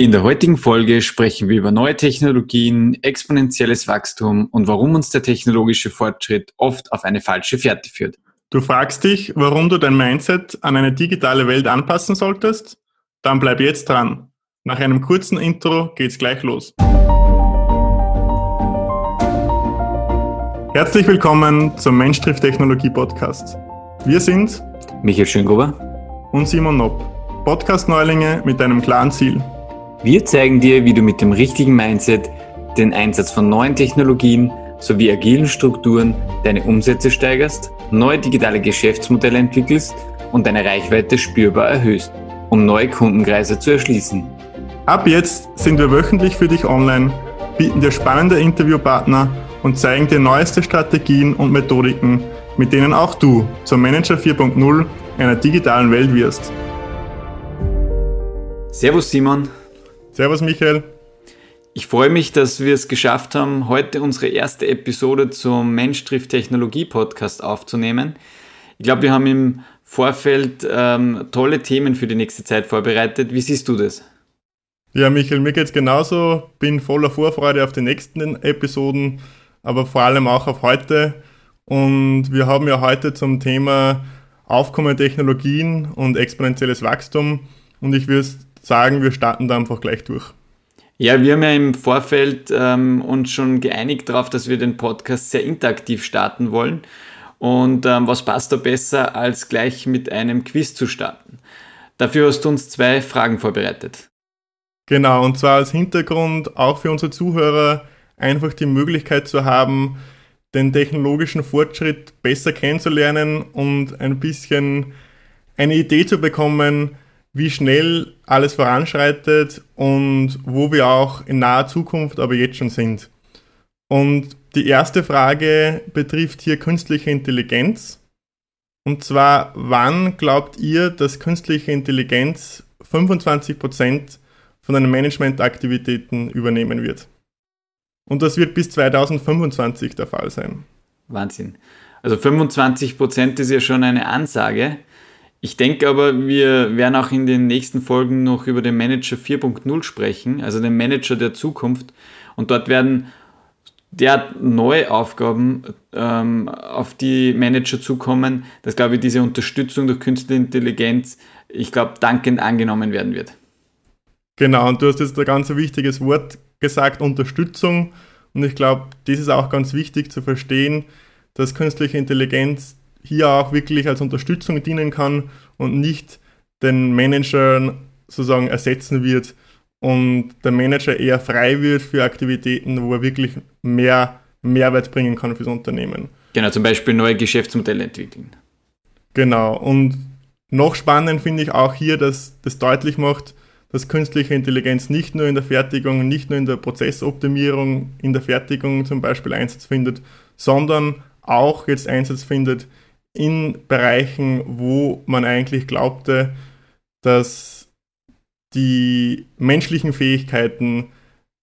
In der heutigen Folge sprechen wir über neue Technologien, exponentielles Wachstum und warum uns der technologische Fortschritt oft auf eine falsche Fährte führt. Du fragst dich, warum du dein Mindset an eine digitale Welt anpassen solltest? Dann bleib jetzt dran. Nach einem kurzen Intro geht's gleich los. Herzlich willkommen zum Mensch trifft Technologie Podcast. Wir sind Michael Schöngruber und Simon Nopp, Podcast-Neulinge mit einem klaren Ziel. Wir zeigen dir, wie du mit dem richtigen Mindset, den Einsatz von neuen Technologien sowie agilen Strukturen deine Umsätze steigerst, neue digitale Geschäftsmodelle entwickelst und deine Reichweite spürbar erhöhst, um neue Kundenkreise zu erschließen. Ab jetzt sind wir wöchentlich für dich online, bieten dir spannende Interviewpartner und zeigen dir neueste Strategien und Methodiken, mit denen auch du zum Manager 4.0 einer digitalen Welt wirst. Servus Simon. Servus Michael. Ich freue mich, dass wir es geschafft haben, heute unsere erste Episode zum Mensch trifft Technologie Podcast aufzunehmen. Ich glaube, wir haben im Vorfeld ähm, tolle Themen für die nächste Zeit vorbereitet. Wie siehst du das? Ja, Michael, mir geht es genauso. Bin voller Vorfreude auf die nächsten Episoden, aber vor allem auch auf heute. Und wir haben ja heute zum Thema aufkommende Technologien und exponentielles Wachstum. Und ich würde sagen, wir starten da einfach gleich durch. Ja, wir haben ja im Vorfeld ähm, uns schon geeinigt darauf, dass wir den Podcast sehr interaktiv starten wollen. Und ähm, was passt da besser, als gleich mit einem Quiz zu starten? Dafür hast du uns zwei Fragen vorbereitet. Genau, und zwar als Hintergrund auch für unsere Zuhörer einfach die Möglichkeit zu haben, den technologischen Fortschritt besser kennenzulernen und ein bisschen eine Idee zu bekommen, wie schnell alles voranschreitet und wo wir auch in naher Zukunft aber jetzt schon sind. Und die erste Frage betrifft hier künstliche Intelligenz. Und zwar, wann glaubt ihr, dass künstliche Intelligenz 25% von den Managementaktivitäten übernehmen wird? Und das wird bis 2025 der Fall sein. Wahnsinn. Also 25% ist ja schon eine Ansage. Ich denke aber, wir werden auch in den nächsten Folgen noch über den Manager 4.0 sprechen, also den Manager der Zukunft. Und dort werden der neue Aufgaben ähm, auf die Manager zukommen, dass, glaube ich, diese Unterstützung durch künstliche Intelligenz, ich glaube, dankend angenommen werden wird. Genau, und du hast jetzt ein ganz wichtiges Wort gesagt, Unterstützung. Und ich glaube, das ist auch ganz wichtig zu verstehen, dass künstliche Intelligenz hier auch wirklich als Unterstützung dienen kann und nicht den Managern sozusagen ersetzen wird und der Manager eher frei wird für Aktivitäten, wo er wirklich mehr Mehrwert bringen kann fürs Unternehmen. Genau, zum Beispiel neue Geschäftsmodelle entwickeln. Genau, und noch spannend finde ich auch hier, dass das deutlich macht, dass künstliche Intelligenz nicht nur in der Fertigung, nicht nur in der Prozessoptimierung, in der Fertigung zum Beispiel Einsatz findet, sondern auch jetzt Einsatz findet in Bereichen, wo man eigentlich glaubte, dass die menschlichen Fähigkeiten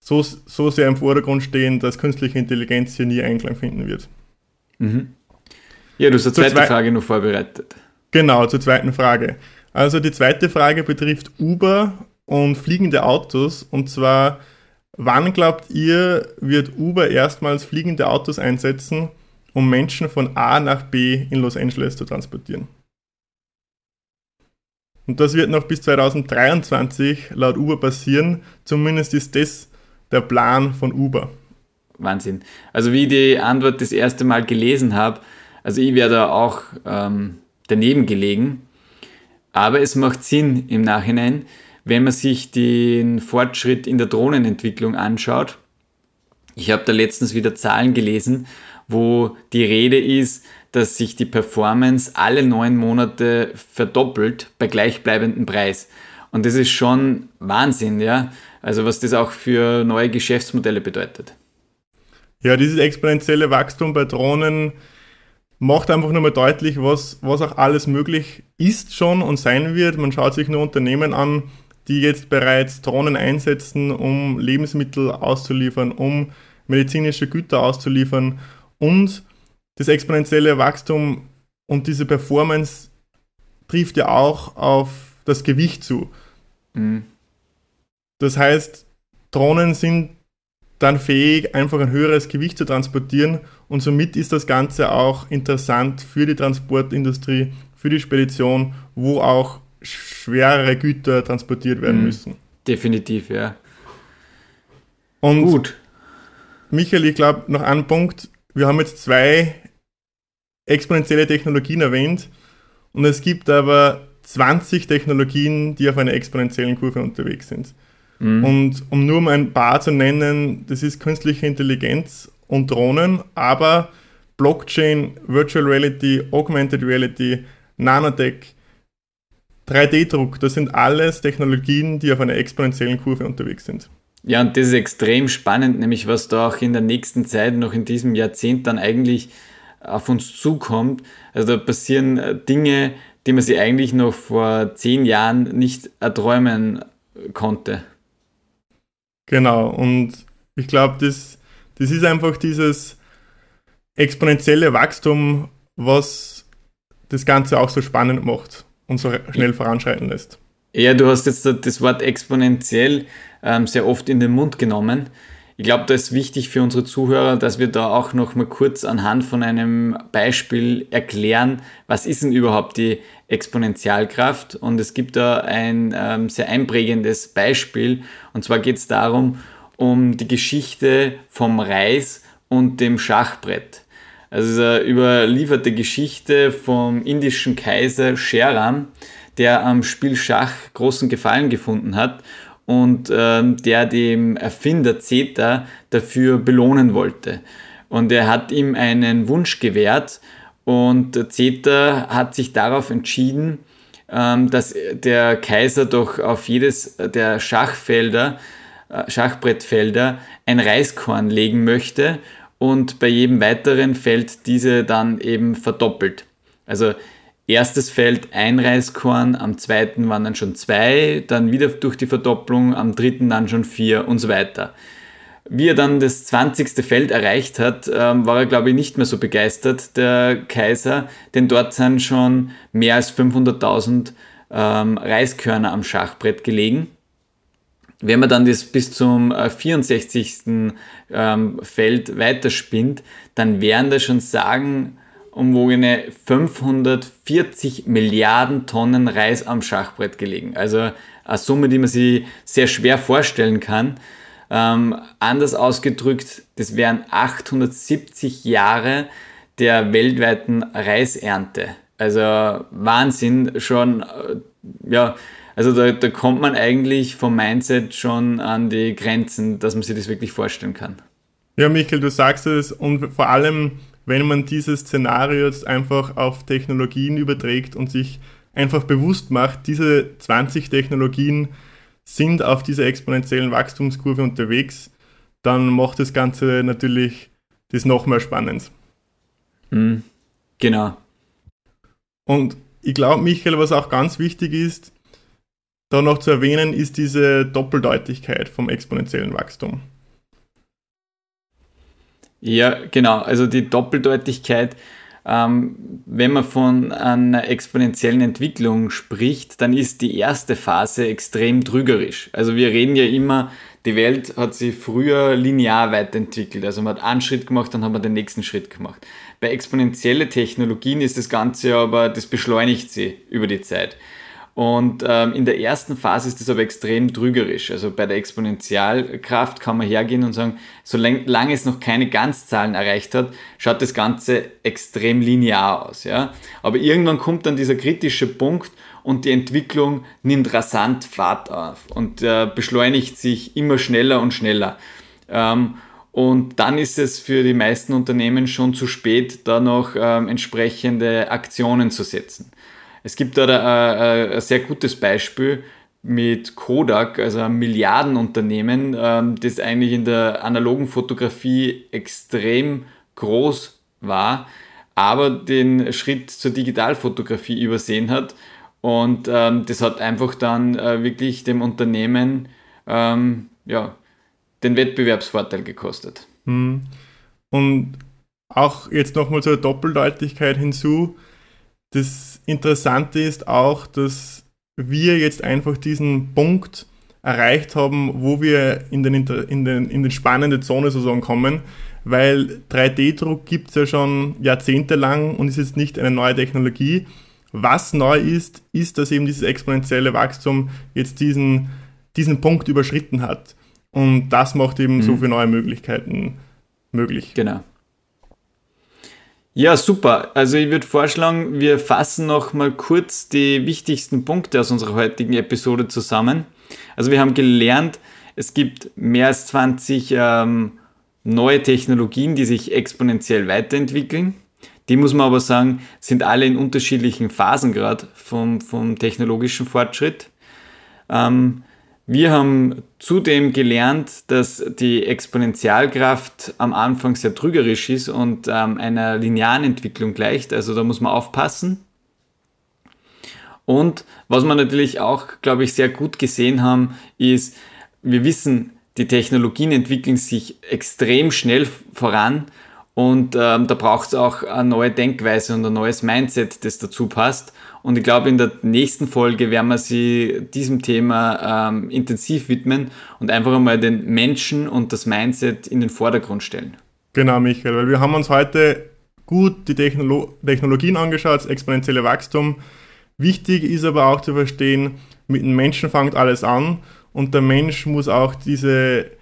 so, so sehr im Vordergrund stehen, dass künstliche Intelligenz hier nie Einklang finden wird. Mhm. Ja, du hast eine zweite zwe Frage noch vorbereitet. Genau, zur zweiten Frage. Also die zweite Frage betrifft Uber und fliegende Autos. Und zwar, wann glaubt ihr, wird Uber erstmals fliegende Autos einsetzen? Um Menschen von A nach B in Los Angeles zu transportieren. Und das wird noch bis 2023 laut Uber passieren. Zumindest ist das der Plan von Uber. Wahnsinn. Also wie ich die Antwort das erste Mal gelesen habe, also ich wäre da auch ähm, daneben gelegen. Aber es macht Sinn im Nachhinein, wenn man sich den Fortschritt in der Drohnenentwicklung anschaut. Ich habe da letztens wieder Zahlen gelesen wo die Rede ist, dass sich die Performance alle neun Monate verdoppelt bei gleichbleibendem Preis. Und das ist schon Wahnsinn, ja. Also was das auch für neue Geschäftsmodelle bedeutet. Ja, dieses exponentielle Wachstum bei Drohnen macht einfach nochmal deutlich, was, was auch alles möglich ist schon und sein wird. Man schaut sich nur Unternehmen an, die jetzt bereits Drohnen einsetzen, um Lebensmittel auszuliefern, um medizinische Güter auszuliefern und das exponentielle Wachstum und diese Performance trifft ja auch auf das Gewicht zu. Mhm. Das heißt, Drohnen sind dann fähig, einfach ein höheres Gewicht zu transportieren und somit ist das Ganze auch interessant für die Transportindustrie, für die Spedition, wo auch schwerere Güter transportiert werden mhm. müssen. Definitiv, ja. Und Gut. Michael, ich glaube, noch ein Punkt. Wir haben jetzt zwei exponentielle Technologien erwähnt und es gibt aber 20 Technologien, die auf einer exponentiellen Kurve unterwegs sind. Mhm. Und um nur mal ein paar zu nennen, das ist künstliche Intelligenz und Drohnen, aber Blockchain, Virtual Reality, Augmented Reality, Nanotech, 3D-Druck, das sind alles Technologien, die auf einer exponentiellen Kurve unterwegs sind. Ja, und das ist extrem spannend, nämlich was da auch in der nächsten Zeit, noch in diesem Jahrzehnt dann eigentlich auf uns zukommt. Also da passieren äh, Dinge, die man sich eigentlich noch vor zehn Jahren nicht erträumen konnte. Genau, und ich glaube, das, das ist einfach dieses exponentielle Wachstum, was das Ganze auch so spannend macht und so schnell voranschreiten lässt. Ja, du hast jetzt das Wort exponentiell ähm, sehr oft in den Mund genommen. Ich glaube, da ist wichtig für unsere Zuhörer, dass wir da auch noch mal kurz anhand von einem Beispiel erklären, was ist denn überhaupt die Exponentialkraft? Und es gibt da ein ähm, sehr einprägendes Beispiel. Und zwar geht es darum, um die Geschichte vom Reis und dem Schachbrett. Also eine überlieferte Geschichte vom indischen Kaiser Sheram, der am Spiel Schach großen Gefallen gefunden hat und ähm, der dem Erfinder Zeta dafür belohnen wollte. Und er hat ihm einen Wunsch gewährt und Zeta hat sich darauf entschieden, ähm, dass der Kaiser doch auf jedes der Schachfelder, äh, Schachbrettfelder ein Reiskorn legen möchte und bei jedem weiteren Feld diese dann eben verdoppelt. Also erstes Feld ein Reiskorn, am zweiten waren dann schon zwei, dann wieder durch die Verdopplung, am dritten dann schon vier und so weiter. Wie er dann das 20. Feld erreicht hat, ähm, war er, glaube ich, nicht mehr so begeistert, der Kaiser, denn dort sind schon mehr als 500.000 ähm, Reiskörner am Schachbrett gelegen. Wenn man dann das bis zum 64. Äh, ähm, Feld weiterspinnt, dann wären da schon sagen, umwogene 540 Milliarden Tonnen Reis am Schachbrett gelegen. Also eine Summe, die man sich sehr schwer vorstellen kann. Ähm, anders ausgedrückt, das wären 870 Jahre der weltweiten Reisernte. Also Wahnsinn, schon, äh, ja, also da, da kommt man eigentlich vom Mindset schon an die Grenzen, dass man sich das wirklich vorstellen kann. Ja, Michael, du sagst es und vor allem wenn man dieses Szenario jetzt einfach auf Technologien überträgt und sich einfach bewusst macht, diese 20 Technologien sind auf dieser exponentiellen Wachstumskurve unterwegs, dann macht das Ganze natürlich das noch mehr spannend. Mhm. Genau. Und ich glaube, Michael, was auch ganz wichtig ist, da noch zu erwähnen, ist diese Doppeldeutigkeit vom exponentiellen Wachstum. Ja, genau. Also die Doppeldeutigkeit, ähm, wenn man von einer exponentiellen Entwicklung spricht, dann ist die erste Phase extrem trügerisch. Also wir reden ja immer, die Welt hat sich früher linear weiterentwickelt. Also man hat einen Schritt gemacht, dann hat man den nächsten Schritt gemacht. Bei exponentiellen Technologien ist das Ganze aber, das beschleunigt sie über die Zeit. Und ähm, in der ersten Phase ist das aber extrem trügerisch. Also bei der Exponentialkraft kann man hergehen und sagen, solange es noch keine Ganzzahlen erreicht hat, schaut das Ganze extrem linear aus. Ja? Aber irgendwann kommt dann dieser kritische Punkt und die Entwicklung nimmt rasant Fahrt auf und äh, beschleunigt sich immer schneller und schneller. Ähm, und dann ist es für die meisten Unternehmen schon zu spät, da noch ähm, entsprechende Aktionen zu setzen. Es gibt da ein, ein sehr gutes Beispiel mit Kodak, also ein Milliardenunternehmen, ähm, das eigentlich in der analogen Fotografie extrem groß war, aber den Schritt zur Digitalfotografie übersehen hat. Und ähm, das hat einfach dann äh, wirklich dem Unternehmen ähm, ja, den Wettbewerbsvorteil gekostet. Hm. Und auch jetzt nochmal zur Doppeldeutigkeit hinzu. Das Interessante ist auch, dass wir jetzt einfach diesen Punkt erreicht haben, wo wir in den, in den, in den spannende Zone sozusagen kommen, weil 3D-Druck gibt es ja schon jahrzehntelang und ist jetzt nicht eine neue Technologie. Was neu ist, ist, dass eben dieses exponentielle Wachstum jetzt diesen, diesen Punkt überschritten hat. Und das macht eben mhm. so viele neue Möglichkeiten möglich. Genau. Ja, super. Also ich würde vorschlagen, wir fassen noch mal kurz die wichtigsten Punkte aus unserer heutigen Episode zusammen. Also wir haben gelernt, es gibt mehr als 20 ähm, neue Technologien, die sich exponentiell weiterentwickeln. Die muss man aber sagen, sind alle in unterschiedlichen Phasen gerade vom, vom technologischen Fortschritt. Ähm, wir haben zudem gelernt, dass die Exponentialkraft am Anfang sehr trügerisch ist und ähm, einer linearen Entwicklung gleicht. Also da muss man aufpassen. Und was wir natürlich auch, glaube ich, sehr gut gesehen haben, ist, wir wissen, die Technologien entwickeln sich extrem schnell voran und ähm, da braucht es auch eine neue Denkweise und ein neues Mindset, das dazu passt. Und ich glaube, in der nächsten Folge werden wir sie diesem Thema ähm, intensiv widmen und einfach einmal den Menschen und das Mindset in den Vordergrund stellen. Genau, Michael, weil wir haben uns heute gut die Technolo Technologien angeschaut, das exponentielle Wachstum. Wichtig ist aber auch zu verstehen, mit dem Menschen fängt alles an und der Mensch muss auch diese,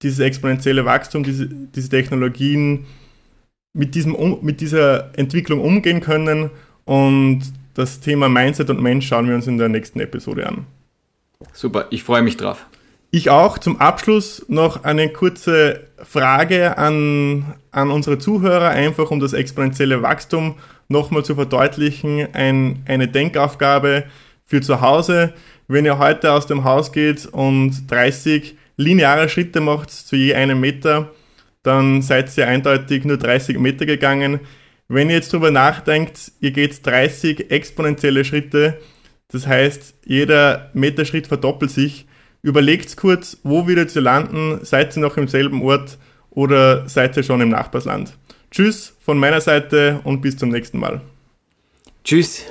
dieses exponentielle Wachstum, diese, diese Technologien mit, diesem, mit dieser Entwicklung umgehen können und das Thema Mindset und Mensch schauen wir uns in der nächsten Episode an. Super, ich freue mich drauf. Ich auch. Zum Abschluss noch eine kurze Frage an, an unsere Zuhörer, einfach um das exponentielle Wachstum nochmal zu verdeutlichen. Ein, eine Denkaufgabe für zu Hause. Wenn ihr heute aus dem Haus geht und 30 lineare Schritte macht zu je einem Meter, dann seid ihr eindeutig nur 30 Meter gegangen. Wenn ihr jetzt drüber nachdenkt, ihr geht 30 exponentielle Schritte, das heißt, jeder Meterschritt verdoppelt sich. Überlegt kurz, wo wieder ihr landen? Seid ihr noch im selben Ort oder seid ihr schon im Nachbarsland? Tschüss von meiner Seite und bis zum nächsten Mal. Tschüss.